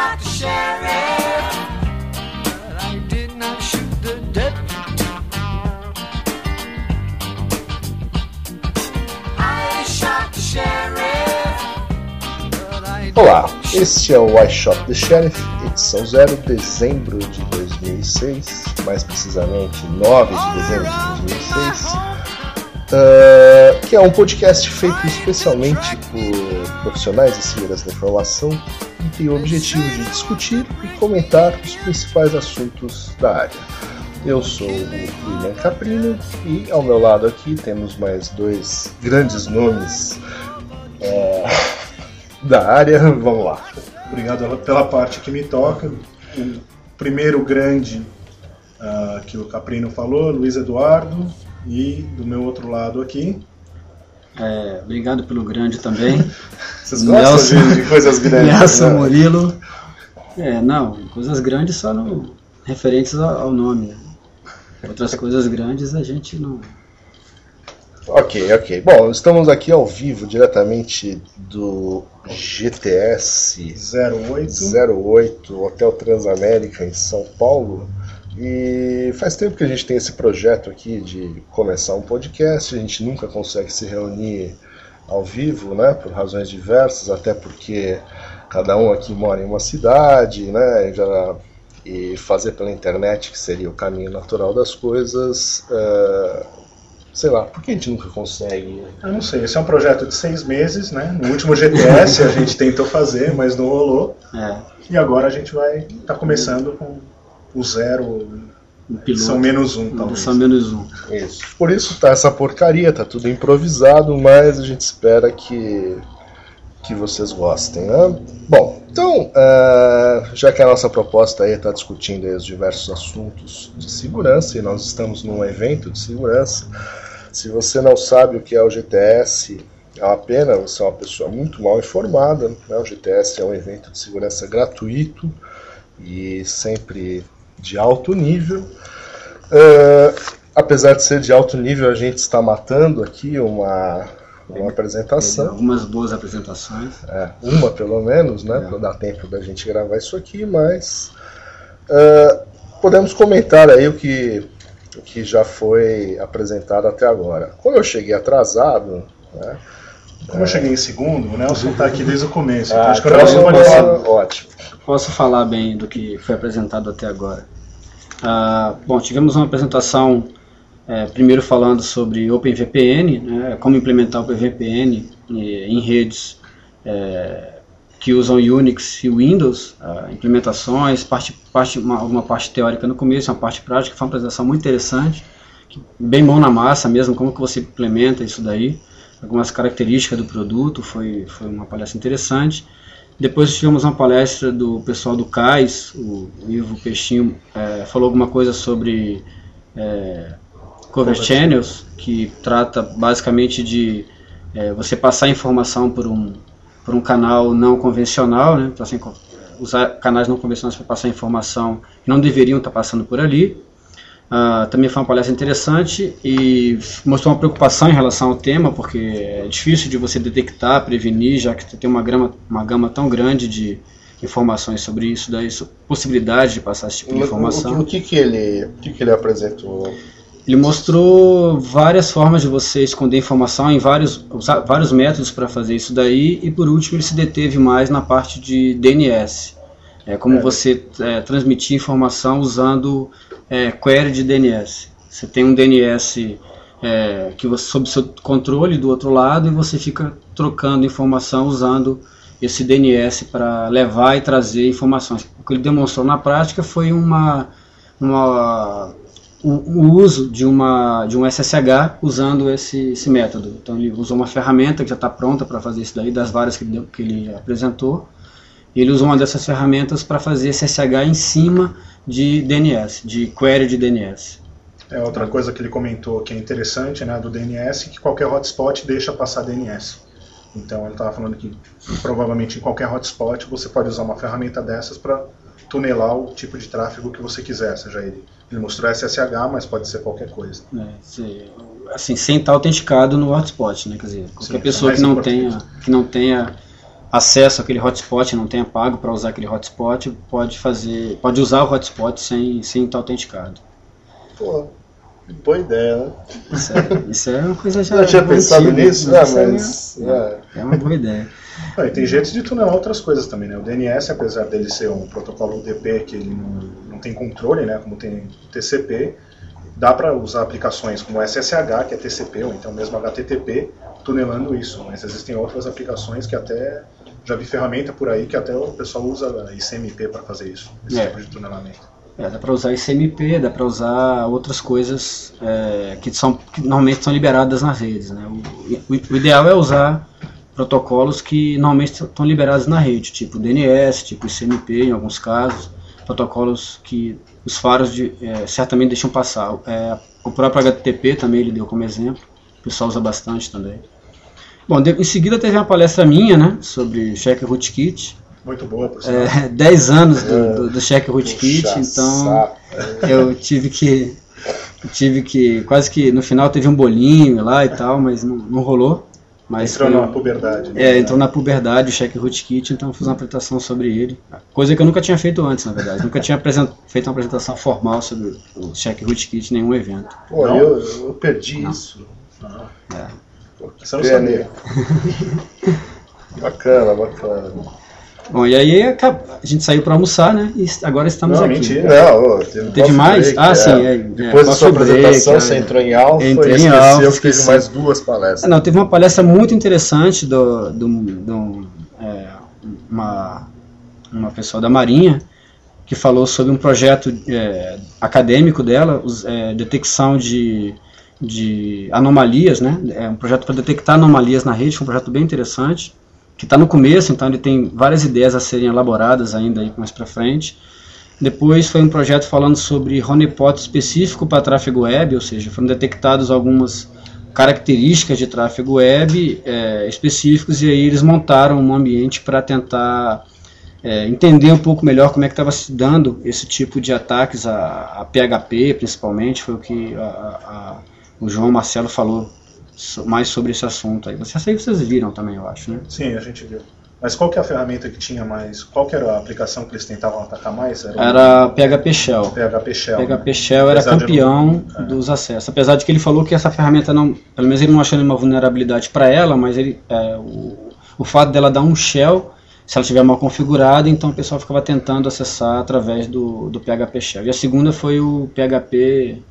shot the sheriff, but I did not shoot the deputy. I shot the sheriff, but I Olá, este é o I Shot the Sheriff, edição 0, dezembro de 2006, mais precisamente 9 de dezembro de 2006, ah, que é um podcast feito especialmente por profissionais de segurança da informação e tem o objetivo de discutir e comentar os principais assuntos da área. Eu sou o William Caprino e ao meu lado aqui temos mais dois grandes nomes é, da área. Vamos lá. Obrigado pela parte que me toca. O primeiro grande ah, que o Caprino falou, Luiz Eduardo, e do meu outro lado aqui. É, obrigado pelo grande também. Vocês gostam Nelson- de, coisas grandes? Nelson né? Murilo. É, não, coisas grandes só no, referentes ao, ao nome. né? Outras coisas grandes a gente não. Ok, ok. Bom, estamos aqui ao vivo, diretamente do GTS 08. 08 Hotel Transamérica em São Paulo. E faz tempo que a gente tem esse projeto aqui de começar um podcast. A gente nunca consegue se reunir ao vivo, né? Por razões diversas, até porque cada um aqui mora em uma cidade, né? Já, e fazer pela internet, que seria o caminho natural das coisas. é, sei lá, por que a gente nunca consegue? Eu não sei, esse é um projeto de seis meses, né? No último GTS a gente tentou fazer, mas não rolou. É, E agora a gente vai estar começando com o zero, piloto. são menos um, talvez. São menos um. Isso. Por isso tá essa porcaria, tá tudo improvisado, mas a gente espera que, que vocês gostem, né? Bom, então, eh, já que a nossa proposta aí está discutindo aí os diversos assuntos de segurança, e nós estamos num evento de segurança, se você não sabe o que é o GTS, é uma pena, você é uma pessoa muito mal informada. Né? O GTS é um evento de segurança gratuito e sempre de alto nível. Eh, apesar de ser de alto nível, a gente está matando aqui uma, uma apresentação. algumas boas apresentações. É, uma pelo menos, né? É. Para dar tempo da gente gravar isso aqui, mas é, podemos comentar aí o que, o que já foi apresentado até agora. Como eu cheguei atrasado, né? Como eu cheguei em segundo, o Nelson tá aqui desde o começo. então Ah, acho que o então Nelson pode é falar. ótimo. Posso falar bem do que foi apresentado até agora. Ah, bom, tivemos uma apresentação eh, primeiro falando sobre OpenVPN, né, como implementar o OpenVPN em redes eh, que usam Unix e Windows, ah, implementações, parte, parte, uma, uma parte teórica no começo, uma parte prática, foi uma apresentação muito interessante, bem mão na massa mesmo, como que você implementa isso daí, algumas características do produto, foi, foi uma palestra interessante. Depois tivemos uma palestra do pessoal do CAIS, o Ivo Peixinho eh, falou alguma coisa sobre eh, cover channels, que trata basicamente de eh, você passar informação por um, por um canal não convencional, né, passar em- usar canais não convencionais para passar informação que não deveriam estar passando por ali. Ah, também foi uma palestra interessante e mostrou uma preocupação em relação ao tema, porque é difícil de você detectar, prevenir, já que tem uma gama, uma gama tão grande de informações sobre isso, daí possibilidade de passar esse tipo de O, informação. o- o que, que, ele, o que, que ele apresentou? Ele mostrou várias formas de você esconder informação em vários, vários métodos para fazer isso daí e por último ele se deteve mais na parte de DNS. É como É. você é, transmitir informação usando é, query de DNS. Você tem um DNS é, que você sob seu controle do outro lado e você fica trocando informação usando esse DNS para levar e trazer informações. O que ele demonstrou na prática foi uma, uma o, o uso de, uma, de um SSH usando esse, esse método. Então ele usou uma ferramenta que já está pronta para fazer isso daí, das várias que ele, que ele apresentou. E ele usou uma dessas ferramentas para fazer SSH em cima de DNS, de query de DNS. É outra coisa que ele comentou que é interessante né, do DNS, que qualquer hotspot deixa passar DNS. Então ele estava falando que provavelmente em qualquer hotspot você pode usar uma ferramenta dessas para tunelar o tipo de tráfego que você quiser, seja ele. Ele mostrou SSH, mas pode ser qualquer coisa. né, se- assim, sem estar autenticado no hotspot, né? Quer dizer, qualquer Sim, pessoa mais que não importante. tenha, que não tenha acesso àquele hotspot, não tenha pago para usar aquele hotspot, pode fazer, pode usar o hotspot sem, sem estar autenticado. Pô, boa ideia, né? Isso é, isso é uma coisa já. Eu tinha antiga, pensado nisso, né? é Mas. minha- é. é uma boa ideia. Ah, tem jeitos de tunelar outras coisas também, né? O DNS, apesar dele ser um protocolo UDP que ele não, não tem controle, né? Como tem TCP, dá para usar aplicações como SSH, que é TCP, ou então mesmo HTTP, tunelando isso. Mas existem outras aplicações que até já vi ferramenta por aí que até o pessoal usa ICMP para fazer isso, esse É. tipo de tunelamento. É, dá para usar ICMP, dá para usar outras coisas é, que, são, que normalmente são liberadas nas redes. Né? O, o- o ideal é usar protocolos que normalmente estão liberados na rede, tipo DNS, tipo ICMP em alguns casos, protocolos que os faros de, é, certamente deixam passar. É, o próprio HTTP também ele deu como exemplo, o pessoal usa bastante também. Bom, de- em seguida teve uma palestra minha né, sobre Check Rootkit, Muito boa, sinal. é, 10 anos do, do, do Check Rootkit, então saco. eu tive que tive que quase que no final teve um bolinho lá e tal, mas não, não rolou. Mas Entrou foi- na puberdade. né? é, entrou na puberdade o Check Rootkit, então eu fiz uma apresentação sobre ele. Coisa que eu nunca tinha feito antes, na verdade. Nunca tinha feito uma apresentação formal sobre o Check Rootkit em nenhum evento. Pô, Não? eu, eu perdi isso. Ah, É. Pô, que Você não pena, sabia. hein? Bacana, bacana. Bom, e aí a gente saiu para almoçar, né? E agora estamos Não, aqui. mentira. Não, ô, teve, mais? break, Ah, sim, é, é, Depois da sua break, apresentação, é. você entrou em alfa Entrei e em esqueceu alfa, que teve mais duas palestras. Não, teve uma palestra muito interessante do, do, do, é, uma, uma pessoa da Marinha que falou sobre um projeto é, acadêmico dela, os- é, detecção de, de anomalias, né? É um projeto para detectar anomalias na rede, foi um projeto bem interessante, que está no começo, então ele tem várias ideias a serem elaboradas ainda aí mais para frente. Depois foi um projeto falando sobre honeypot específico para tráfego web, ou seja, foram detectados algumas características de tráfego web é, específicos e aí eles montaram um ambiente para tentar é, entender um pouco melhor como é que estava se dando esse tipo de ataques a, a PHP, principalmente, foi o que a- a- o João Marcelo falou mais sobre esse assunto aí. Vocês aí vocês viram também, eu acho, né? Sim, a gente viu. Mas qual que é a ferramenta que tinha mais? Qual que era a aplicação que eles tentavam atacar mais? o Era PHP Shell. PHP Shell. né? PHP Shell era Apesar de campeão não- é. dos acessos. Apesar de que ele falou que essa ferramenta não, pelo menos ele não achou nenhuma vulnerabilidade para ela, mas ele, é, o, o fato dela dar um shell, se ela estiver mal configurada, então o pessoal ficava tentando acessar através do, do PHP Shell. E a segunda foi o PHP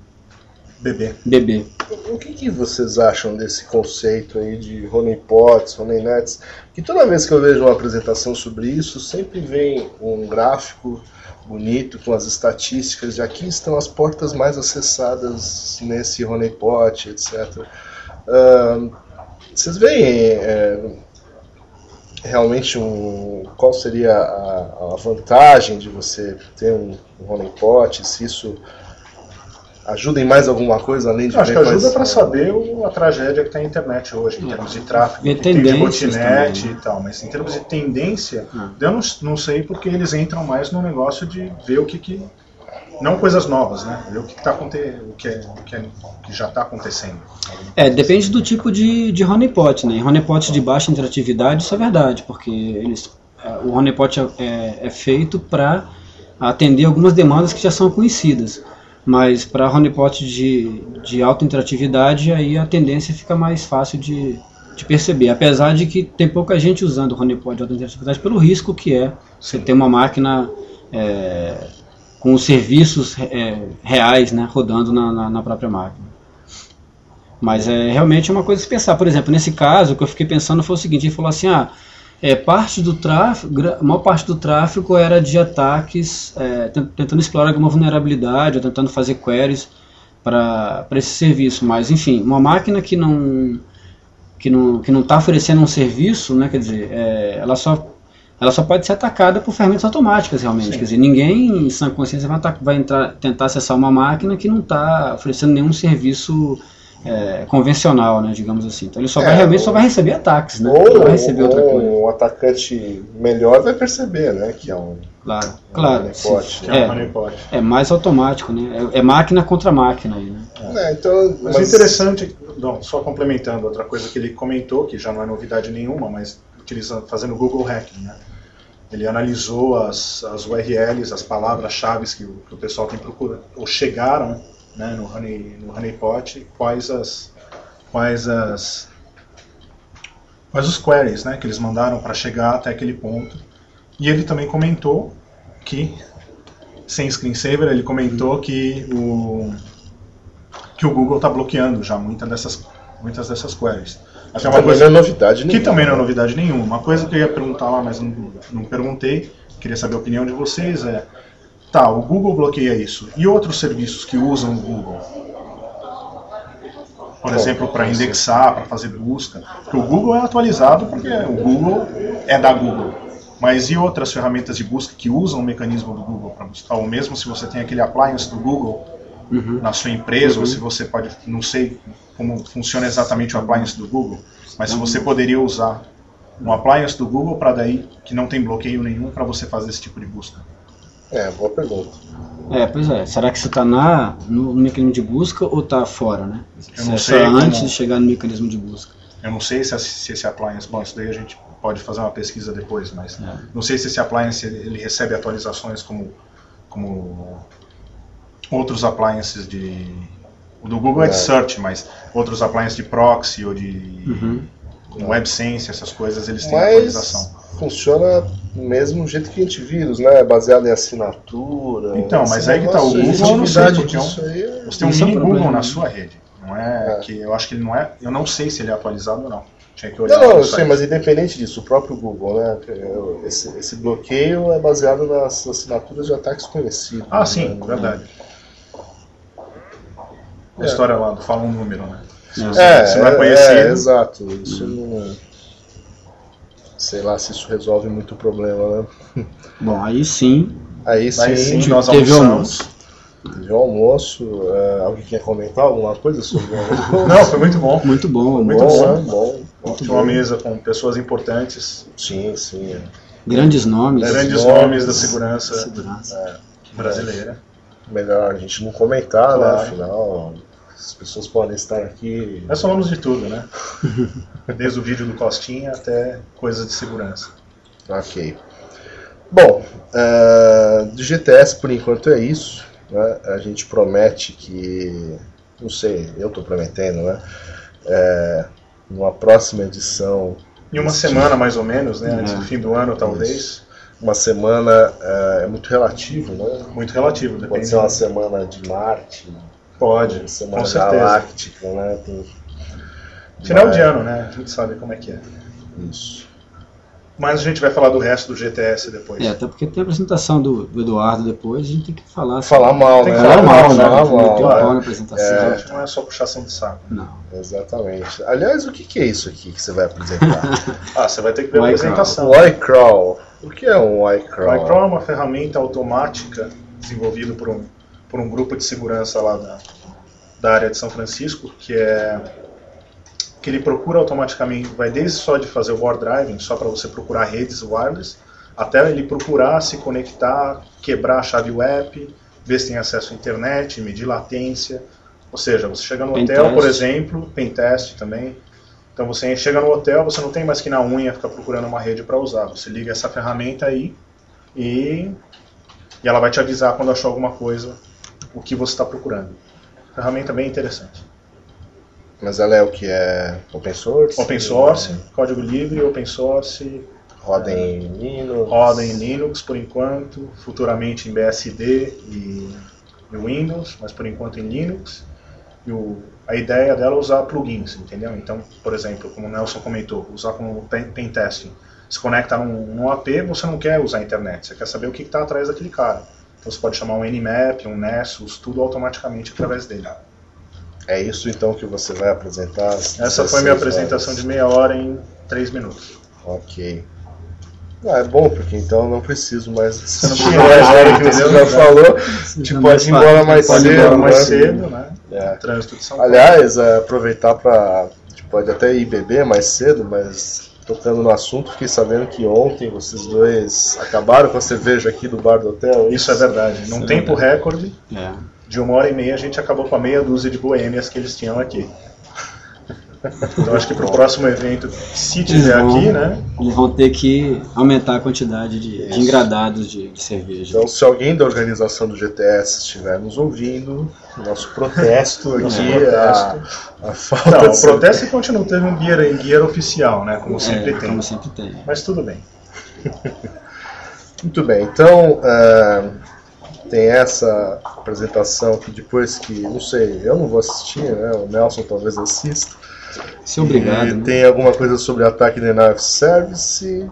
BB. BB. O que, que vocês acham desse conceito aí de honeypots, honeynets? Que toda vez que eu vejo uma apresentação sobre isso, sempre vem um gráfico bonito com as estatísticas de aqui estão as portas mais acessadas nesse honeypot, etc. Ahn, vocês veem é, realmente um, qual seria a, a vantagem de você ter um, um honeypot, se isso ajuda em mais alguma coisa além de Eu acho que ajuda para saber o- a tragédia que está na internet hoje, em termos de tráfego, que tem de tendências botnet também, né? e tal. Mas em termos de tendência, Ah. eu não, não sei porque eles entram mais no negócio de ver o que, que não coisas novas, né? Ver o que, está aconte... o que, é, o que, é- que já está acontecendo. É, depende do tipo de, de honeypot, né? Em honeypot de baixa interatividade, isso é verdade, porque eles, é, o honeypot é, é, é feito para atender algumas demandas que já são conhecidas. Mas para honeypot de, de alta interatividade, aí a tendência fica mais fácil de, de perceber. Apesar de que tem pouca gente usando honeypot de alta interatividade pelo risco que é você ter uma máquina é, com os serviços é, reais né, rodando na, na, na própria máquina. Mas é realmente uma coisa se pensar. Por exemplo, nesse caso, o que eu fiquei pensando foi o seguinte: ele falou assim, ah, é, parte do tráfego, a maior parte do tráfego era de ataques, é, tent- tentando explorar alguma vulnerabilidade, ou tentando fazer queries para esse serviço. Mas, enfim, uma máquina que não que não que não está oferecendo um serviço, né, quer dizer, é, ela só ela só pode ser atacada por ferramentas automáticas realmente. Sim. Quer dizer, ninguém em sã consciência vai, vai entrar, tentar acessar uma máquina que não está oferecendo nenhum serviço é, convencional, né, digamos assim. Então ele só É, vai realmente só vai receber ataques, né? Ou, Não vai receber outra ou coisa. um atacante melhor vai perceber, né? Que é um, Claro, claro. honeypot. se- Que é, um É, é mais automático, né? É, é máquina contra máquina aí, né? É, então, Mas, interessante, não, só complementando outra coisa que ele comentou, que já não é novidade nenhuma, mas utilizando, fazendo Google Hacking. Né? Ele analisou as, as URLs, as palavras-chave que, o- que o pessoal tem procurado, ou chegaram né, no, honey, no Honeypot, quais as, quais as quais os queries né, que eles mandaram para chegar até aquele ponto. E ele também comentou que, sem screensaver, ele comentou que o, que o Google está bloqueando já muitas dessas, muitas dessas queries. Até uma Também coisa não é novidade que nenhuma. também não é novidade nenhuma. Uma coisa que eu ia perguntar lá, mas não, não perguntei, queria saber a opinião de vocês é, tá, o Google bloqueia isso. E outros serviços que usam o Google? Por exemplo, para indexar, para fazer busca. Porque o Google é atualizado porque o Google é da Google. Mas e outras ferramentas de busca que usam o mecanismo do Google para buscar? Ou mesmo se você tem aquele appliance do Google Uhum. na sua empresa, ou se você pode, não sei como funciona exatamente o appliance do Google, mas se você poderia usar um appliance do Google para daí que não tem bloqueio nenhum para você fazer esse tipo de busca. É, boa pergunta. É, pois é. Será que você está na, no mecanismo de busca ou está fora, né? Eu Se não é sei como- antes de chegar no mecanismo de busca. Eu não sei se, esse- se esse appliance, bom, isso daí a gente pode fazer uma pesquisa depois, mas É. não sei se esse appliance ele ele recebe atualizações como, como outros appliances de o do Google é de É. search, mas outros appliances de proxy ou de Uhum. WebSense, essas coisas, eles têm Mas atualização. Funciona do mesmo jeito que antivírus, né? Baseado em assinatura. Então, mas aí que tá, o Google, a sei, porque é um- disso aí é- Você tem um é mini problema, Google na sua rede. Não é, É. que eu acho que ele não é. Eu não sei se ele é atualizado ou não. Tinha que olhar. Não, não, eu sei, mas independente disso, o próprio Google, né? Esse, esse bloqueio é baseado nas assinaturas de ataques conhecidos. Ah, sim, né? verdade. A É. história lá do fala um número, né? É, Se não é é, conhecido. é, exato. Isso não. Sei lá se isso resolve muito o problema, né? Bom, aí sim. Aí sim, Aí sim, nós teve almoçamos. teve o almoço. é, alguém quer comentar alguma coisa sobre o almoço? Não, foi muito bom. Muito bom. Muito bom, bom. né? bom. Muito Tinha uma mesa com pessoas importantes, Sim, sim. é. Grandes nomes. grandes nomes. nomes da segurança Segurança. brasileira. Melhor a gente não comentar, Claro. né? Afinal, as pessoas podem estar aqui. Nós falamos de tudo, né? Desde o vídeo do Costinha até coisas de segurança. Ok. Bom, eh, do GTS por enquanto é isso. né? A gente promete que. Não sei, eu estou prometendo, né? Eh, numa próxima edição, Em uma semana, mais ou menos, né? Antes É. do fim do ano, talvez. uma semana eh, é muito relativo, né? Muito relativo, Pode depende. ser uma semana de Marte, Pode, semana com certeza. galáctica, né? Tem- Final Mas- de ano, né? A gente sabe como é que é. Isso. Mas a gente vai falar do resto do GTS depois. É, até porque tem a apresentação do, do Eduardo depois, a gente tem que falar. Falar mal, Tem né? que Falar mal, né? Falar o mal, pau né? na apresentação. A gente não é só puxação de saco. Não. Exatamente. Aliás, o que que é isso aqui que você vai apresentar? Ah, você vai ter que ver a White apresentação. O iCrawl. O que é um O iCrawl? iCrawl é uma ferramenta automática desenvolvida por um, por um grupo de segurança lá da, da área de São Francisco, que é que ele procura automaticamente, vai desde só de fazer o war driving, só para você procurar redes wireless, até ele procurar se conectar, quebrar a chave web, ver se tem acesso à internet, medir latência. Ou seja, você chega no Pen hotel, por test. exemplo, pen test também. Então você chega no hotel, você não tem mais que na unha ficar procurando uma rede para usar. Você liga essa ferramenta aí e, e ela vai te avisar quando achou alguma coisa, o que você está procurando. Ferramenta bem interessante. Mas ela é o que é open source? Open source, código livre, open source, Roda em Linux? roda em Linux por enquanto, futuramente em BSD e, e Windows, mas por enquanto em Linux. E o- a ideia dela é usar plugins, entendeu? Então, por exemplo, como o Nelson comentou, usar como pen, pen testing. Se conecta num, num AP, você não quer usar a internet, você quer saber o que está atrás daquele cara. Então você pode chamar um Nmap, um Nessus, tudo automaticamente através dele. É isso então que você vai apresentar? Essa foi minha 16 apresentação horas. de meia hora em três minutos. Ok. Ah, é bom, porque então não preciso mais assistir mais ver, que você já falou. Tipo, pode ir embora mais Pode cedo. embora mais né? cedo, né? É. Trânsito de São Paulo. Aliás, é, aproveitar para pode até ir beber mais cedo, mas tocando no assunto, fiquei sabendo que ontem vocês dois acabaram com a cerveja aqui do bar do hotel. Isso é verdade. Num é tempo verdade. recorde, É. de uma hora e meia, a gente acabou com a meia dúzia de boêmias que eles tinham aqui. Então acho que para o próximo evento, se tiver Eles vão- aqui, né? Eles vão ter que aumentar a quantidade de, de engradados de, de cerveja. Então, se alguém da organização do GTS estiver nos ouvindo, nosso protesto aqui, Nosso A, a falta Não, o protesto continua, teve um guia em guia oficial, né? Como sempre é, tem. como sempre tem. Mas tudo bem. Muito bem, então ah, tem essa apresentação que depois que, não sei, eu não vou assistir, né? O Nelson talvez assista. Se obrigado. E né? tem alguma coisa sobre ataque Denial of Service,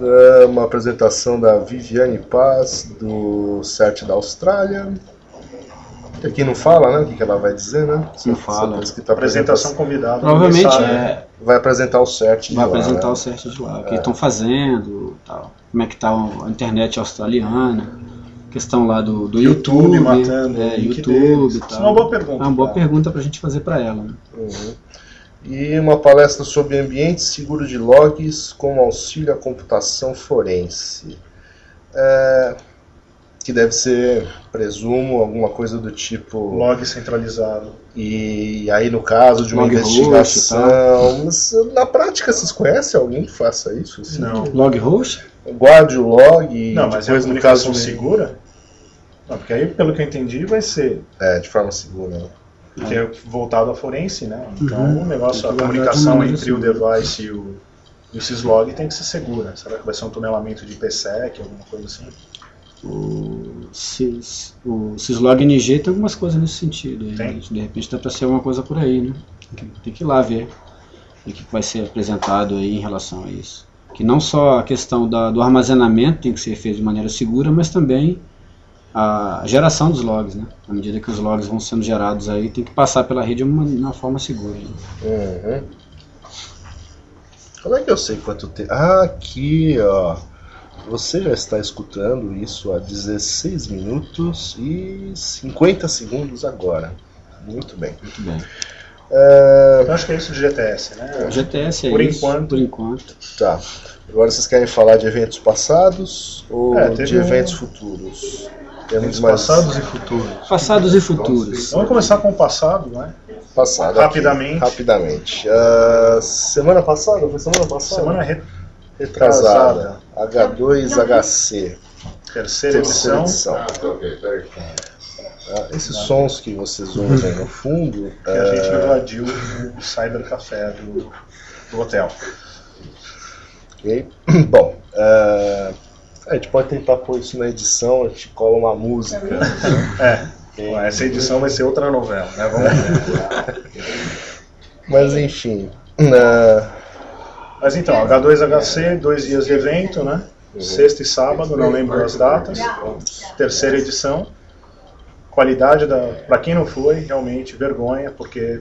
ah, uma apresentação da Viviane Paz do CERT da Austrália. Que aqui não fala, né? O que, ela vai dizer, né? Não fala. Tá Apresentação convidada. Provavelmente é, Vai apresentar o CERT de vai lá, apresentar né? o CERT de lá, o que estão fazendo, tal. como é que tá a internet australiana, questão lá do, do YouTube YouTube, matando é, YouTube deles. e Isso tal. é uma boa pergunta, É uma boa cara. pergunta pra gente fazer pra ela. Né? Uhum. E uma palestra sobre ambiente seguro de logs com auxílio à computação forense. É, que deve ser, presumo, alguma coisa do tipo. Log centralizado. E aí, no caso de uma Log investigação. Na prática, vocês conhecem alguém que faça isso? assim? Não. Log host? Guarde o log e Não, mas é depois, uma no caso segura? Não, porque aí, pelo que eu entendi, vai ser É, de forma segura. né? que é voltado à forense, né? Então Uhum. o negócio, Tem a comunicação entre o segura. device e o, e o syslog tem que ser segura. Será que vai ser um tunelamento de PSEC, alguma coisa assim? O, Sys, o Syslog NG tem algumas coisas nesse sentido. aí, Tem? De repente dá pra ser alguma coisa por aí, né? Tem que, tem que ir lá ver o que vai ser apresentado aí em relação a isso. Que não só a questão da- do armazenamento tem que ser feito de maneira segura, mas também a geração dos logs, né? À medida que os logs vão sendo gerados aí, tem que passar pela rede de uma, uma forma segura. né? Uhum. Como é que eu sei quanto tempo? Ah, aqui, ó. Você já está escutando isso há 16 minutos e 50 segundos agora. Muito bem. Muito bem. Eu acho que é isso de GTS, né? O GTS é Por isso, enquanto. por enquanto. tá. Agora vocês querem falar de eventos passados ou É, de um- eventos futuros? Temos passados e futuros. Passados e futuros. Vamos começar com o passado, né? passado. Rapidamente. Aqui, rapidamente. Ah, semana passada? Foi semana passada? Semana re- retrasada. H2HC. terceira Terceira edição. edição. Ah, esses sons que vocês ouvem no fundo. que a gente é, invadiu o Cyber Café do, do hotel. ok? Bom, é, a gente pode tentar pôr isso na edição, a gente cola uma música. É, bom, essa edição vai ser outra novela, né? Vamos ver. Mas enfim. é, Mas então, H2HC, dois dias de evento, né? Sexta e sábado, não lembro as datas. Terceira edição. Qualidade da. Pra quem não foi, realmente vergonha, porque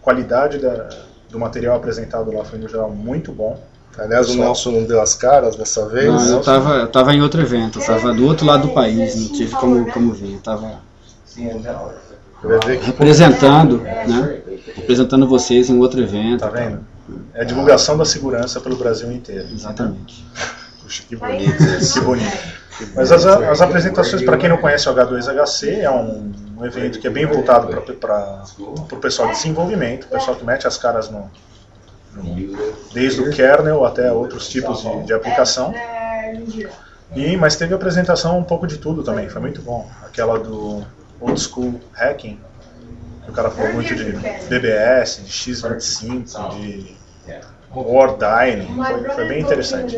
qualidade da, do material apresentado lá foi no geral muito bom. Aliás, o Nelson não deu as caras dessa vez. Não, eu tava, eu tava em outro evento, eu tava do outro lado do país, não tive como, como vir. Eu tava que representando, né? Representando vocês em outro evento. Tá vendo? É a divulgação da segurança pelo Brasil inteiro. Exatamente. Puxa, que bonito isso. Que bonito. Mas as, as apresentações, para quem não conhece o H2HC, é um, um evento que é bem voltado para o pessoal de desenvolvimento, o pessoal que mete as caras no- desde o kernel até outros tipos de, de aplicação. E, mas teve apresentação um pouco de tudo também, foi muito bom. Aquela do Old School Hacking, que o cara falou muito de BBS, de X25, de War Dining, foi, foi bem interessante.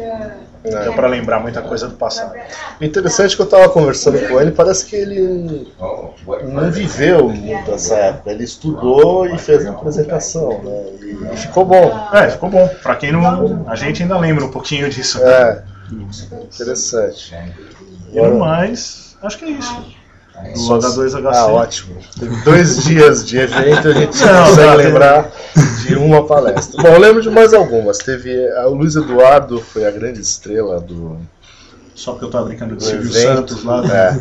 Deu para lembrar muita coisa do passado. O interessante é que eu estava conversando com ele, parece que ele não viveu muito essa época. Ele estudou e fez a apresentação, né? E ficou bom. É, ficou bom. Pra quem não. A gente ainda lembra um pouquinho disso. É, interessante. E no mais, acho que é isso. Do H2HC. Ah, ótimo. Teve dois dias de evento a gente Não, consegue tá, lembrar de uma palestra. Bom, eu lembro de mais algumas. Teve a- o Luiz Eduardo foi a grande estrela do, Só porque eu tava brincando de do Silvio evento. Santos lá. É.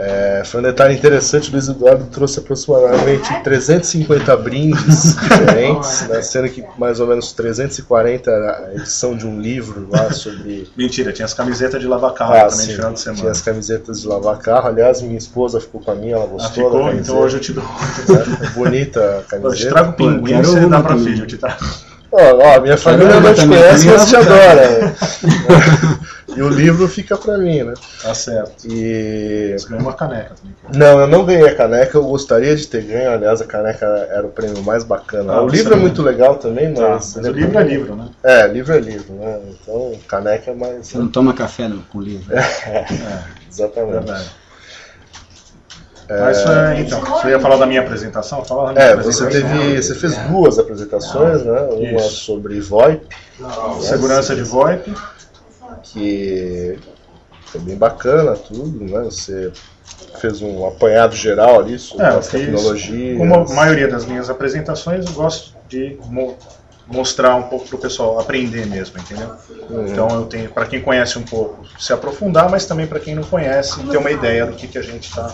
É, foi um detalhe interessante, o Luiz Eduardo trouxe aproximadamente 350 brindes diferentes, né, sendo que mais ou menos 340 era a edição de um livro lá sobre. Mentira, tinha as camisetas de lavar carro Ah, também sim, no final de semana. tinha as camisetas de lavar carro. Aliás, minha esposa ficou com a minha, ela Ah, gostou ficou? da Então camiseta. hoje eu te dou. né? Bonita a Eu te camiseta. trago pinguim quero e você dá pra filho. Eu te trago. Ó, ó, minha família não te conhece, mas te adora. e o livro fica pra mim, né? Tá certo. E. Você ganhou uma caneca também. Não, eu não ganhei a caneca, eu gostaria de ter ganho, aliás, a caneca era o prêmio mais bacana. Ah, o você livro é muito legal também, Tá, mas. mas o livro é livro, né? É, livro é livro, né? Então, caneca é mais. Você não toma café não, com livro. Exatamente. Verdade. Mas é, então, você ia falar da minha apresentação? Fala da minha É, você apresentação. teve. Você fez duas apresentações, né? Uma Isso. sobre VoIP, Segurança de VoIP. Que foi bem bacana tudo, né? Você fez um apanhado geral ali sobre É, as tecnologias. como a maioria das minhas apresentações, eu gosto de mo- mostrar um pouco para o pessoal aprender mesmo, entendeu? Uhum. Então eu tenho, para quem conhece um pouco, se aprofundar, mas também para quem não conhece, ter uma ideia do que, que a gente está,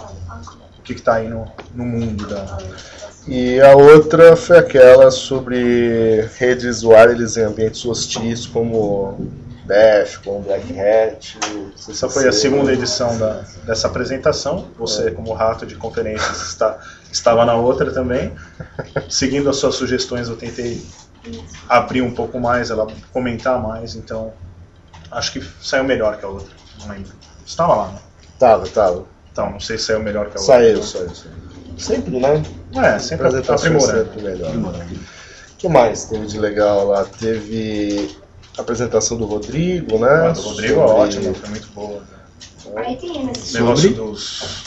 o que está aí no, no mundo da. E a outra foi aquela sobre redes wireless em ambientes hostis, como Def, como Black Hat. Essa foi a segunda edição da, dessa apresentação. Você, como rato de conferências, está, estava na outra também. Seguindo as suas sugestões, eu tentei abrir um pouco mais, ela comentar mais. Então, acho que saiu melhor que a outra. Não lembro. Estava lá, né? Tava, tava. Então, não sei se saiu melhor que a outra. Saiu, saiu. Sempre, né? É, sempre aprimorando. sempre melhor. O que mais teve de legal lá? Teve a apresentação do Rodrigo, né? A do Rodrigo é Sobre- ótima, foi muito boa. O Sobre? negócio dos.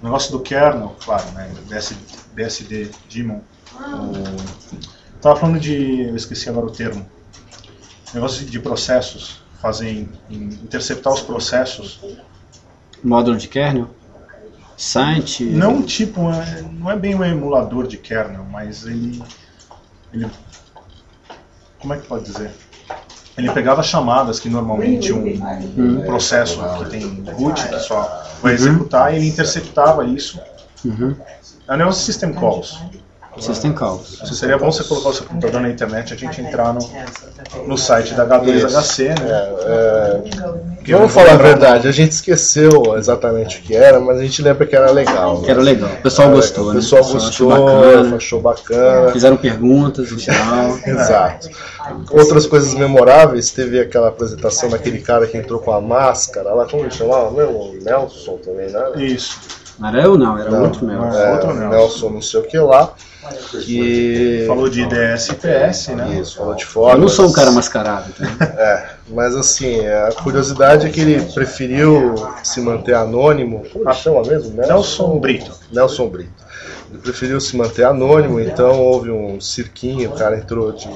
O negócio do kernel, claro, né? BSD, BSD Daemon. O, tava falando de. Eu esqueci agora o termo. Negócio de processos. Fazer. in- interceptar os processos. Módulo de kernel? Site? Não tipo. é- Não é bem um emulador de kernel, mas ele. Ele. Como é que pode dizer? Ele pegava chamadas que normalmente um, um processo que tem root, que só vai executar, e ele interceptava isso. Uhum. É um negócio de system calls. System calls. Isso seria bom você colocar o seu computador na internet e a gente entrar no, no site da H2HC, né? É, eu vamos vou falar a o verdade, a gente esqueceu exatamente o que era, mas a gente lembra que era legal. Que era legal. O pessoal gostou, O né? pessoal achou gostou, bacana. achou bacana. Fizeram perguntas no final. Exato. Outras coisas memoráveis, teve aquela apresentação daquele cara que entrou com a máscara, lá como ele chamava? O Nelson também, né? Isso. Não era eu não, era Não, outro meu. É, outro Nelson. Nelson não sei o que lá. Que. Falou de IDS e PS, né? Isso, falou de fora. Eu não sou um cara mascarado, tá? É, mas assim, a curiosidade é que ele preferiu se manter anônimo. Como ele chama mesmo? Nelson Brito. Nelson Brito. Ele preferiu se manter anônimo, então houve um cirquinho, o cara entrou de,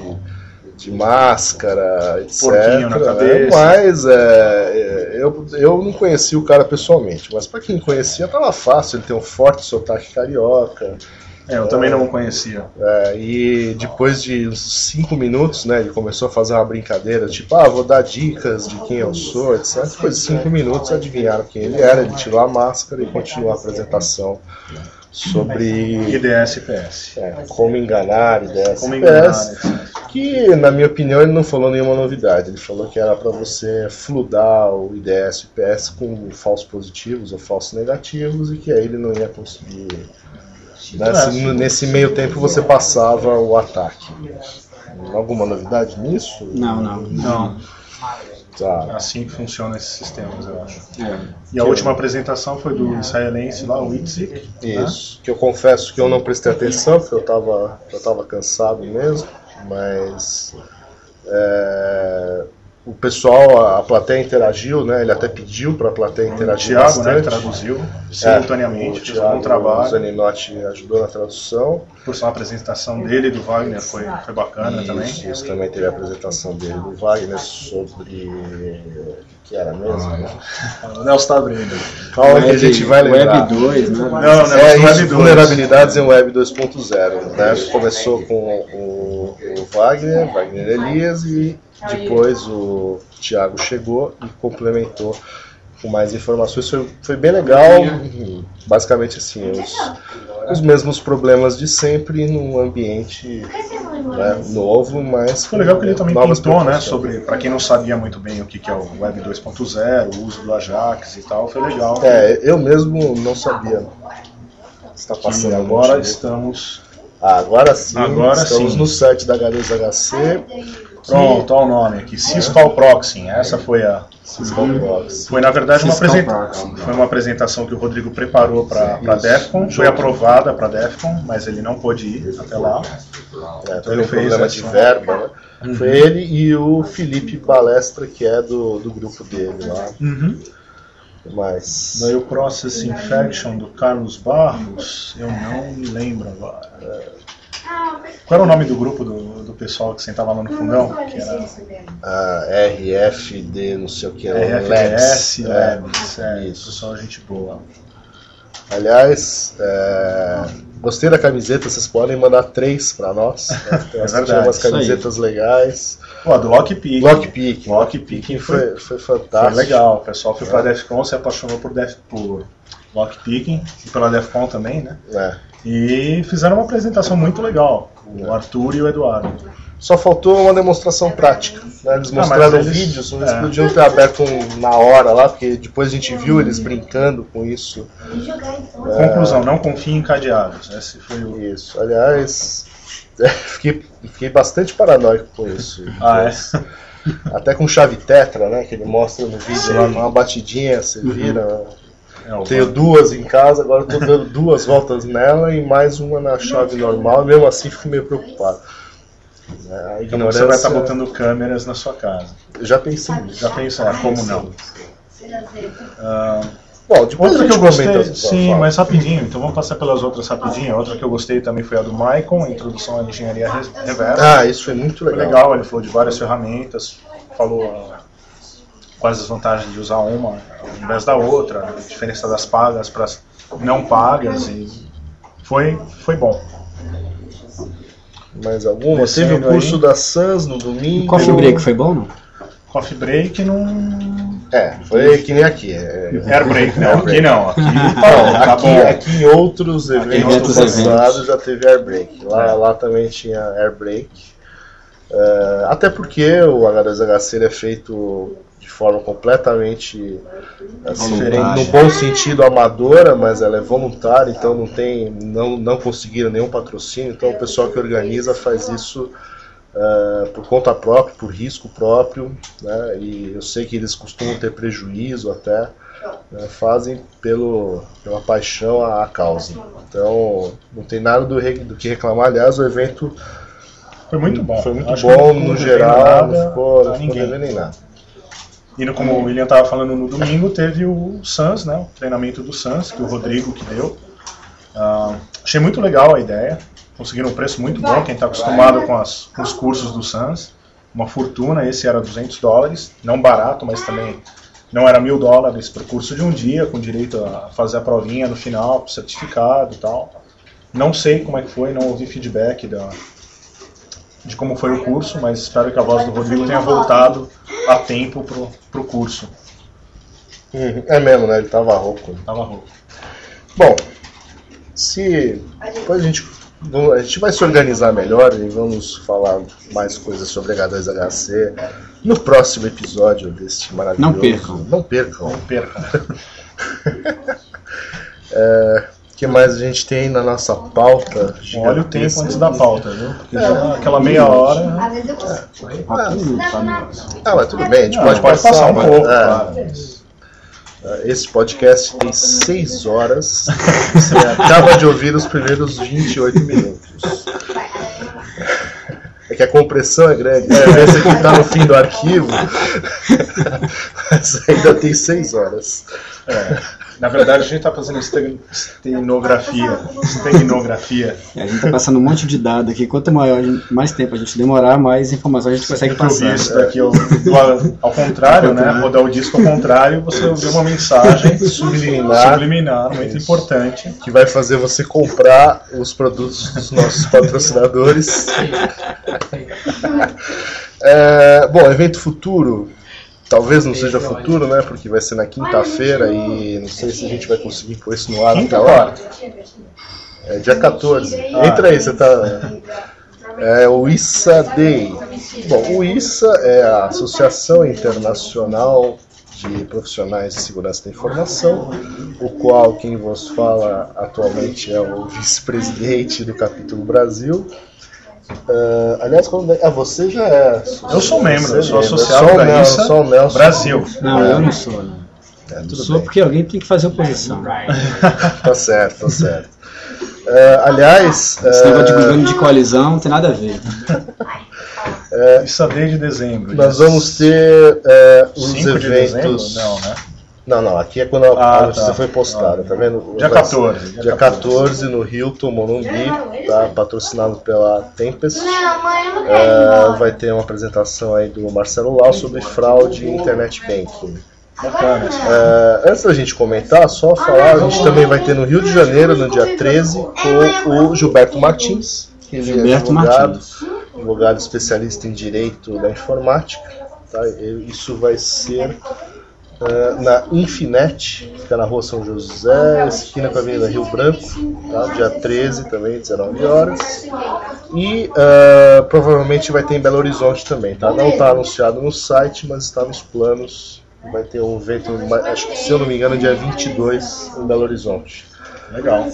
de máscara, etc. Porquinho na cabeça. Mas é, é, eu, eu não conheci o cara pessoalmente, mas para quem conhecia tava fácil, ele tem um forte sotaque carioca. É, eu também não o conhecia. É, e depois de uns 5 minutos, né, ele começou a fazer uma brincadeira, tipo, ah, vou dar dicas de quem eu sou, etc. Depois de 5 minutos adivinharam quem ele era, ele tirou a máscara e continuou a apresentação sobre IDS e PS. é, como enganar ideias Como enganar, PS, etc. que na minha opinião ele não falou nenhuma novidade, ele falou que era para você fludar o IDS e PS com falsos positivos ou falsos negativos e que aí ele não ia conseguir né, se no- nesse meio tempo você passava o ataque. Alguma novidade nisso? Não, não. Não, Tá. assim que funcionam esses sistemas, eu acho. É. E a última apresentação foi do israelense lá, o Itzik. né? Isso. Que eu confesso que eu não prestei atenção, porque eu tava, eu tava cansado mesmo, mas é, o pessoal, a plateia interagiu, né? Ele até pediu para a plateia O interagir Thiago, né, traduziu É, simultaneamente, o fez um bom trabalho. Zaninotti ajudou na tradução. Por sinal, a apresentação dele e do Wagner foi, foi bacana também. Isso, isso também teve a apresentação dele do Wagner sobre o que era mesmo, né? O Nelson tá abrindo. Calma que a gente vai lembrar. Web 2, né? Não, não, É Nelson, isso, Web 2. vulnerabilidades em Web 2.0. Né? Começou com o, o Wagner, Wagner Elias, e depois o Thiago chegou e complementou com mais informações. Foi, foi bem legal. Basicamente assim, os, os mesmos problemas de sempre num ambiente né, novo, mas Foi legal que ele também pintou, né, sobre, para quem não sabia muito bem o que, que é o Web 2.0, o uso do Ajax e tal, foi legal. É, eu mesmo não sabia. Está passando agora agora. estamos. Ah, agora sim. Agora estamos sim. no site da H2HC. Pronto, olha o nome aqui. Cisco Proxy. Essa foi a. Cisco Proxy. Foi na verdade uma, apresenta- foi uma apresentação que o Rodrigo preparou para a. DEFCON, foi aprovada para a DEFCON, mas ele não pôde ir até lá. É, Então ele fez problema essa- de verba, né? Foi ele e o Felipe Balestra, que é do, do grupo dele lá. Mas. Daí o Process Infection do Carlos Barros, eu não me lembro agora. Qual era o nome do grupo do, do pessoal que sentava lá no fundão? Que era A RFD, não sei o que, RFS Labs. Labs. É, isso. pessoal, gente boa. Aliás, é, gostei da camiseta, vocês podem mandar três pra nós. né? Tem É verdade, umas camisetas legais. Pô, a do Lockpick. Lockpick. Lockpick foi, foi, foi foi fantástico. legal. O pessoal foi pra DEFCON, se apaixonou por, Def, por Lockpicking e pela DEFCON também, né? É. E fizeram uma apresentação muito legal. O Arthur e o Eduardo. Só faltou uma demonstração prática. né? Eles Ah, mostraram mas eles- vídeos, eles é. podiam ter aberto um na hora lá, porque depois a gente viu eles brincando com isso. Conclusão, não confie em cadeados. Esse foi o. Isso. Aliás, é, fiquei, fiquei bastante paranoico com isso. Ah, é? Até com chave tetra, né? Que ele mostra no vídeo Sim. lá, com uma batidinha, você vira. É Tenho duas em casa, agora tô dando duas voltas nela e mais uma na chave normal, mesmo assim fico meio preocupado. É, A Então você vai estar botando câmeras na sua casa. Eu já pensei nisso. Já pensou, ah, como não? Ah, Bom, depois outra que eu comenta. gostei, sim, fala. mas rapidinho, então vamos passar pelas outras rapidinho. A outra que eu gostei também foi a do Maicon, a introdução à engenharia re- reversa. Ah, isso foi muito Foi legal. legal, ele falou de várias ferramentas, falou quais as vantagens de usar uma ao invés da outra, a diferença das pagas para as não pagas e foi, foi bom. Mais alguma? Teve o curso aí. da Sans no domingo. O Coffee Break foi bom, não? Coffee break não. É, foi que nem aqui. É... Air break, não. Aqui não. Aqui, Não, tá aqui, aqui em outros eventos outros passados já teve air break. Lá, É. lá também tinha air break. É, até porque o H2HC ele é feito de forma completamente assim, no bom sentido amadora, mas ela é voluntária, então não tem, não, não conseguiram nenhum patrocínio. Então o pessoal que organiza faz isso é, por conta própria, por risco próprio, né? E eu sei que eles costumam ter prejuízo até né, fazem pelo, pela paixão à, causa. Então, não tem nada do, re- do que reclamar. Aliás, o evento Foi muito bom. foi muito Acho bom no geral, devendo não nada ficou, não ficou ninguém. nem nada. E no- como o William estava falando no domingo, teve o SANS, né, o treinamento do SANS, que o Rodrigo que deu. Ah, achei muito legal a ideia. Conseguiram um preço muito bom. Quem está acostumado com, as- com os cursos do SANS, uma fortuna. Esse era 200 dólares, não barato, mas também não era mil dólares para o curso de um dia, com direito a fazer a provinha no final, certificado e tal. Não sei como é que foi, não ouvi feedback da, de como foi o curso, mas espero que a voz do Rodrigo tenha voltado a tempo pro, pro curso. Uhum, É mesmo, né? Ele tava rouco. Tava rouco. Bom, se depois a gente a gente vai se organizar melhor e vamos falar mais coisas sobre H2HC no próximo episódio deste maravilhoso. Não percam. Não percam. Não perca. O que mais a gente tem na nossa pauta? Olha o tempo antes da pauta, viu? Porque já aquela meia hora. Um minuto, tá. Ah, mas tudo bem, a gente pode, pode passar um mas- pouco, é, claro. Esse podcast tem 6 horas. Você acaba de ouvir os primeiros 28 minutos. É que a compressão é grande. Você pensa que tá no fim do arquivo, mas ainda tem 6 horas. É. Na verdade, a gente está fazendo esten- estenografia. Estenografia. É, a gente tá passando um monte de dado aqui. Quanto maior, mais tempo a gente demorar, mais informação a gente consegue passar. isso daqui ao, ao contrário, né? Rodar o disco ao contrário, você ouvir uma mensagem Subliminar. subliminar, muito importante. Que vai fazer você comprar os produtos dos nossos patrocinadores. É, bom, evento futuro. Talvez não seja futuro, né? Porque vai ser na quinta-feira e não sei se a gente vai conseguir pôr isso no ar até lá. É dia 14. Entra aí, você tá. É o ISA Day. Bom, o ISA é a Associação Internacional de Profissionais de Segurança da Informação, o qual quem vos fala atualmente é o vice-presidente do capítulo Brasil. Ah, aliás, quando... ah, você já é. Eu sou membro, eu sou é associado o da Nel- ISA só o Nelson. Brasil. Não, eu não sou. Não. É, Eu tudo sou bem. porque alguém tem que fazer oposição. Tá certo, tá certo. Ah, aliás, Esse negócio de ah, governo de coalizão não tem nada a ver. Isso é desde dezembro. nós vamos ter é, os 5 de dezembro? eventos. Não, né? Não, não, aqui é quando a Ah, a notícia tá. foi postada, tá vendo? Dia Vai ser 14, dia Dia 14 no Hilton Morumbi, tá? Patrocinado pela Tempest. Não, mãe, eu não quero É, embora. vai ter uma apresentação aí do Marcelo Lau sobre fraude em internet banking. Bacana. É, antes da gente comentar, só falar, a gente também vai ter no Rio de Janeiro, no dia 13, com o Gilberto Martins, que é Gilberto advogado, Martins. advogado especialista em direito da informática. Tá? E Isso vai ser eh, na Infinet, fica na rua São José, esquina com a Avenida Rio Branco, tá? dia 13 também, 19 horas. E eh, provavelmente vai ter em Belo Horizonte também, tá? Não está anunciado no site, mas está nos planos. Vai ter um evento, acho que se eu não me engano, dia 22 em Belo Horizonte. Legal.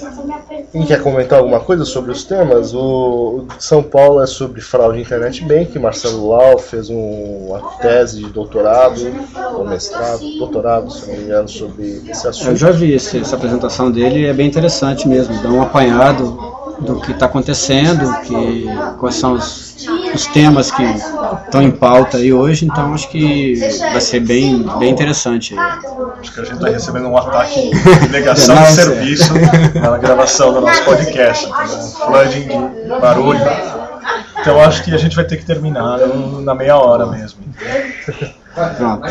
Quem quer comentar alguma coisa sobre os temas? O São Paulo é sobre fraude em internet bank. Marcelo Lau fez um- uma tese de doutorado, ou mestrado, doutorado, se não me engano, sobre esse Eu assunto. já vi esse- essa apresentação dele, é bem interessante mesmo, dá um apanhado do que está acontecendo, que, quais são os, os temas que estão em pauta aí hoje, então acho que vai ser bem, bem interessante. Acho que a gente está recebendo um ataque de negação de serviço na gravação do nosso podcast. Um flooding de barulho. Então acho que a gente vai ter que terminar no- na meia hora mesmo. Pronto.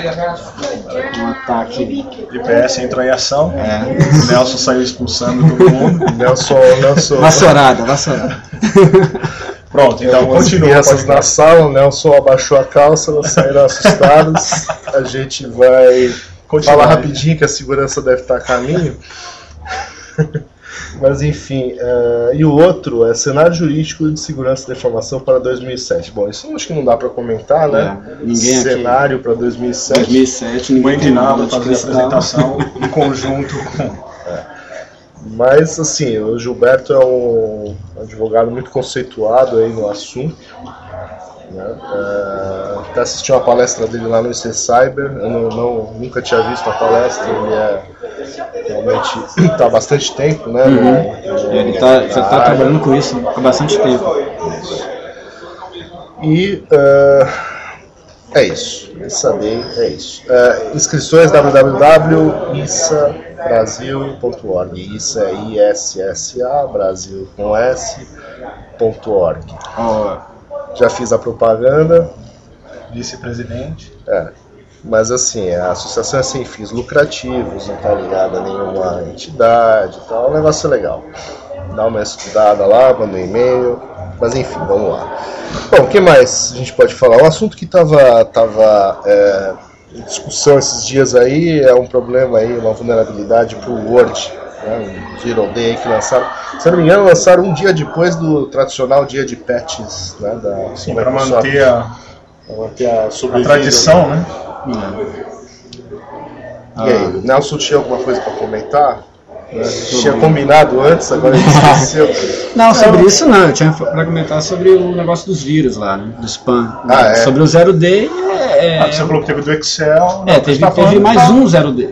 Um ataque. GPS entrou em ação. É. O Nelson saiu expulsando todo mundo. Nelson, Nelson, Vassourada, vassourada. Pronto, então algumas continua. na sala, o Nelson abaixou a calça, elas saíram assustadas. A gente vai Continua. falar rapidinho que a segurança deve estar a caminho. Mas enfim, eh, e o outro é cenário jurídico de segurança da informação para 2007. Bom, isso acho que não dá para comentar, né? É, ninguém cenário para 2007. 2007, Mãe ninguém de nada fazer a apresentação em conjunto com. Mas assim, o Gilberto é um advogado muito conceituado aí no assunto. Né? Eh, até assisti uma palestra dele lá no IC Cyber. Eu não, não- nunca tinha visto a palestra. Ele é realmente está há bastante tempo, né? no- Ele tá, está área. trabalhando com isso há bastante tempo. E eh, é isso. Day é isso. Eh, inscrições www.issabrasil.org. Isso é I-S-S-A, Brasil com S.org. Já fiz a propaganda, Vice-presidente. é. Mas assim, a associação é sem fins lucrativos, não está ligada a nenhuma entidade e tal. O negócio é legal. Dá uma estudada lá, manda um e-mail. Mas enfim, vamos lá. Bom, o que mais a gente pode falar? Um assunto que estava tava, é, discussão esses dias aí é um problema aí, uma vulnerabilidade para o Word. Né, um Zero Day aí que lançaram. Se não me engano, lançaram um dia depois do tradicional dia de patches né, da Sim, para manter a, Pra manter a a tradição, né? E aí, o Nelson tinha alguma coisa para comentar? Né? Tinha combinado antes, agora a gente esqueceu. Não, sobre isso não. Eu tinha para comentar sobre o negócio dos vírus lá, né? Do spam. Ah, é? Sobre o Zero Day, é, Ah, você falou que teve do Excel. é, teve, tá teve mais tá- um Zero Day.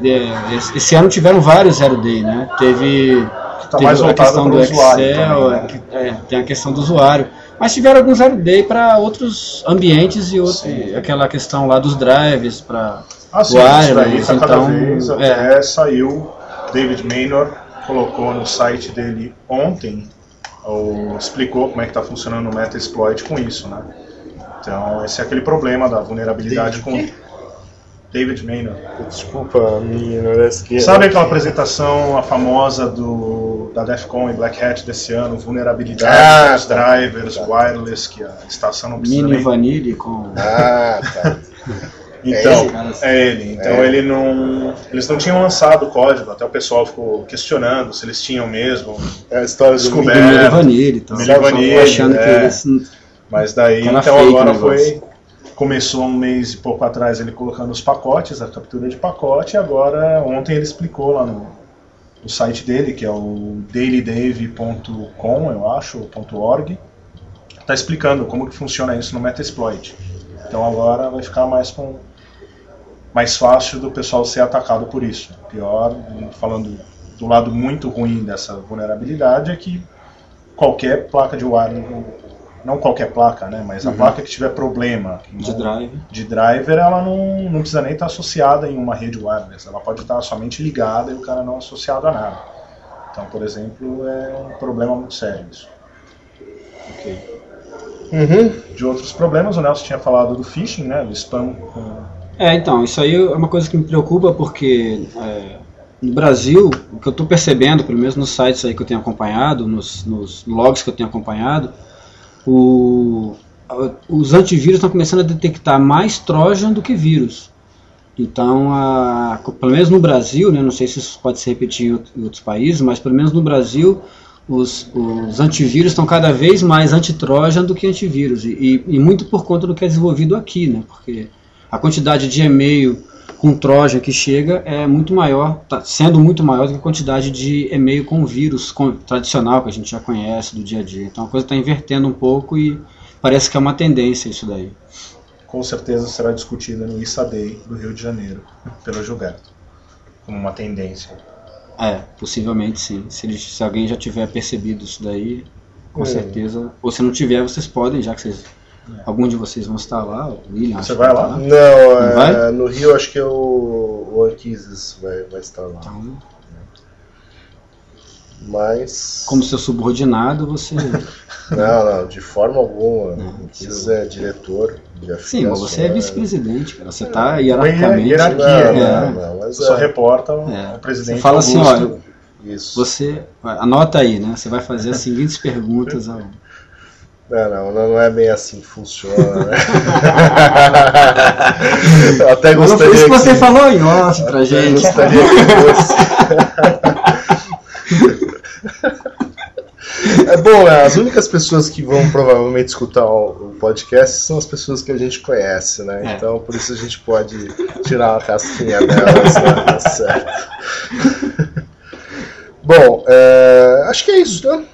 é, esse- ano tiveram vários Zero Day, né? Teve, tá teve mais a questão do usuário Excel, também, né? é, é, tem a questão do usuário. Mas tiveram alguns Zero Day para outros ambientes e outro, aquela questão lá dos drives para Ah, sim, o daí wireless, tá cada então, vez é. até saiu. David Maynor colocou no site dele ontem, ou explicou como é que está funcionando o Metasploit com isso, né? Então, esse é aquele problema da vulnerabilidade David com David Maynor. Desculpa, minha ignorância que Sabe aquela apresentação, a famosa do, da DEFCON e Black Hat desse ano, vulnerabilidade Ah, dos tá. drivers, wireless, que a estação não precisa Mini nem... Vanille com. Ah, tá. Então, ele? é ele. Então É. ele não. Eles não tinham lançado o código, até o pessoal ficou questionando se eles tinham mesmo. É a história do É, Milho Vanille e tal. Milho Vanille, achando que é. eles Mas daí, Era então fake o agora foi. Começou um mês e pouco atrás ele colocando os pacotes, a captura de pacote, e agora ontem ele explicou lá no, no site dele, que é o dailydave.com, eu acho, .org, tá explicando como que funciona isso no Metasploit. Então agora vai ficar mais com mais fácil do pessoal ser atacado por isso. Pior, falando do lado muito ruim dessa vulnerabilidade é que qualquer placa de wireless, não qualquer placa, né, mas a placa que tiver problema de não- drive. de driver, ela não, não precisa nem estar associada em uma rede wireless. Ela pode estar somente ligada e o cara não associado a nada. Então, por exemplo, é um problema muito sério isso. Ok. Uhum. De outros problemas, o Nelson tinha falado do phishing, né, do spam com É, então, isso aí é uma coisa que me preocupa porque é, no Brasil, o que eu estou percebendo, pelo menos nos sites aí que eu tenho acompanhado, nos, nos logs que eu tenho acompanhado, o- os antivírus estão começando a detectar mais Trojan do que vírus. Então, a- pelo menos no Brasil, né, não sei se isso pode se repetir em out- em outros países, mas pelo menos no Brasil, os, os antivírus estão cada vez mais anti-Trojan do que antivírus. E- e muito por conta do que é desenvolvido aqui, né, porque a quantidade de e-mail com Trojan que chega é muito maior, tá sendo muito maior do que a quantidade de e-mail com vírus com- tradicional que a gente já conhece do dia a dia. Então a coisa está invertendo um pouco e parece que é uma tendência isso daí. com certeza será discutida no ISA Day do Rio de Janeiro, pelo Gilberto, como uma tendência. É, possivelmente sim. Se, eles- se alguém já tiver percebido isso daí, com É. certeza. Ou se não tiver, vocês podem, já que vocês. Algum de vocês vão estar lá, o William. Você vai tá lá? Não, é, vai? no Rio acho que é o, o Anquises vai, vai estar lá. Então, Mas. como seu subordinado, você. Não, não, de forma alguma. Não, O Anquises é diretor de Sim, mas você é afiliações. vice-presidente, cara. Você está hierarquicamente. hierarquia, Não, é. não, não, mas Você só é, reporta ao É. ao presidente Você fala assim, Augusto. olha, isso. você. Anota aí, né? Você vai fazer as seguintes perguntas ao. Não, não, não, é bem assim que funciona, né? Eu até Mas não gostaria foi isso que você falou em off pra Eu gente. gostaria que fosse. É bom, né? as únicas pessoas que vão provavelmente escutar o o podcast são as pessoas que a gente conhece, né? É. Então por isso a gente pode tirar uma casquinha delas, né? Tá certo. Bom, é, acho que é isso, né?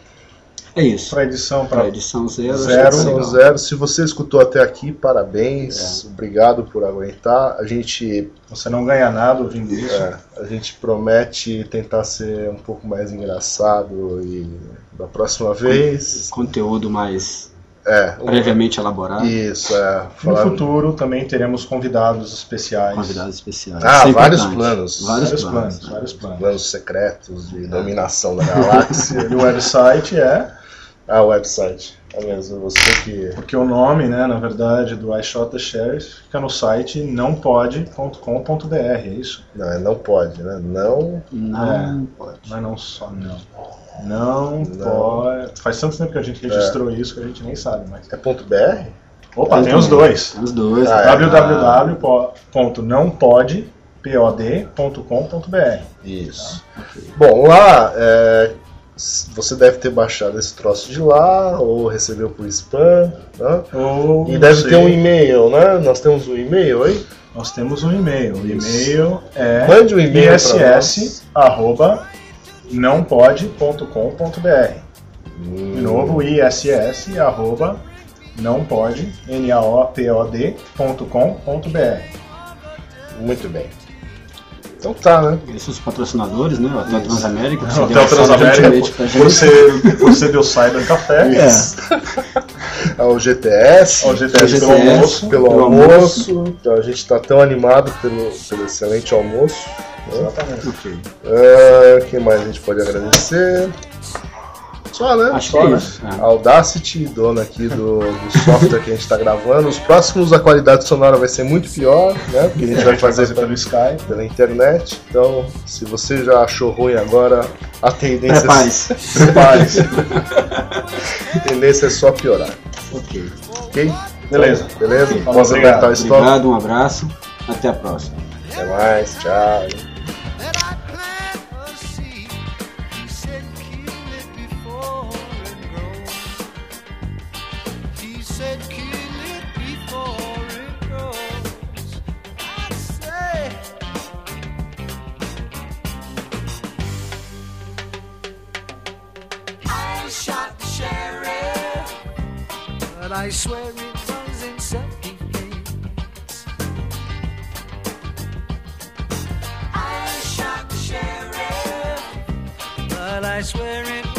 É isso. Para edição, Para edição zero. Zero. é legal. zero. Se você escutou até aqui, parabéns. É. Obrigado por aguentar. A gente você não ganha nada ouvindo isso. É, a gente promete tentar ser um pouco mais engraçado e da próxima vez. Conteúdo mais É, previamente elaborado. isso, é. E no Falar, futuro também teremos convidados especiais. Convidados especiais. Ah, Isso é vários importante. planos. Vários, Vários planos. planos, né? vários planos. planos secretos de dominação da galáxia. E o website é, ah, o website. É mesmo, você que. porque o nome, né, na verdade, do I Shot the Sheriff fica no site nãopode.com.br, é isso? Não, é não pode, né? Não. Não pode. Mas não só não. Não, Não. pode. Faz tanto tempo que a gente registrou isso que a gente nem sabe mais. É ponto .br? Opa, tem os dois. Os dois. Ah, é. www.nãopode.com.br Isso. Bom, lá é, você deve ter baixado esse troço de lá, ou recebeu por spam, né? Ou E deve sei, ter um e-mail, né? Nós temos um e-mail aí. Nós temos um e-mail. O e-mail é Mande um e-mail para iss arroba nãopode.com.br. Hum. De novo, iss arroba nãopode, N-A-O-P-O-D.com.br. Muito bem. Então tá, né? Esses patrocinadores, né? O Hotel Transamérica. a sala Transamérica, por ser, por ser do Cyber Café, É. Ao GTS, ao GTS pelo GTS. almoço. pelo, pelo almoço. Então, a gente está tão animado pelo, pelo excelente almoço. né? Exatamente. Ok. O que mais a gente pode agradecer? só, né? Acho que é né? isso. Né? Audacity, dona aqui do, do software que a gente está gravando. Os próximos, a qualidade sonora vai ser muito pior, né? Porque a gente vai fazer pelo Skype, pela internet. Então, se você já achou ruim agora, a tendência é Prepare-se. Prepare-se. a tendência é só piorar. Ok. Ok? Beleza. Beleza? Vamos apertar o. Obrigado, um abraço. Até a próxima. Até mais. Tchau. but I swear it was in second place. I shot the sheriff, but I swear it.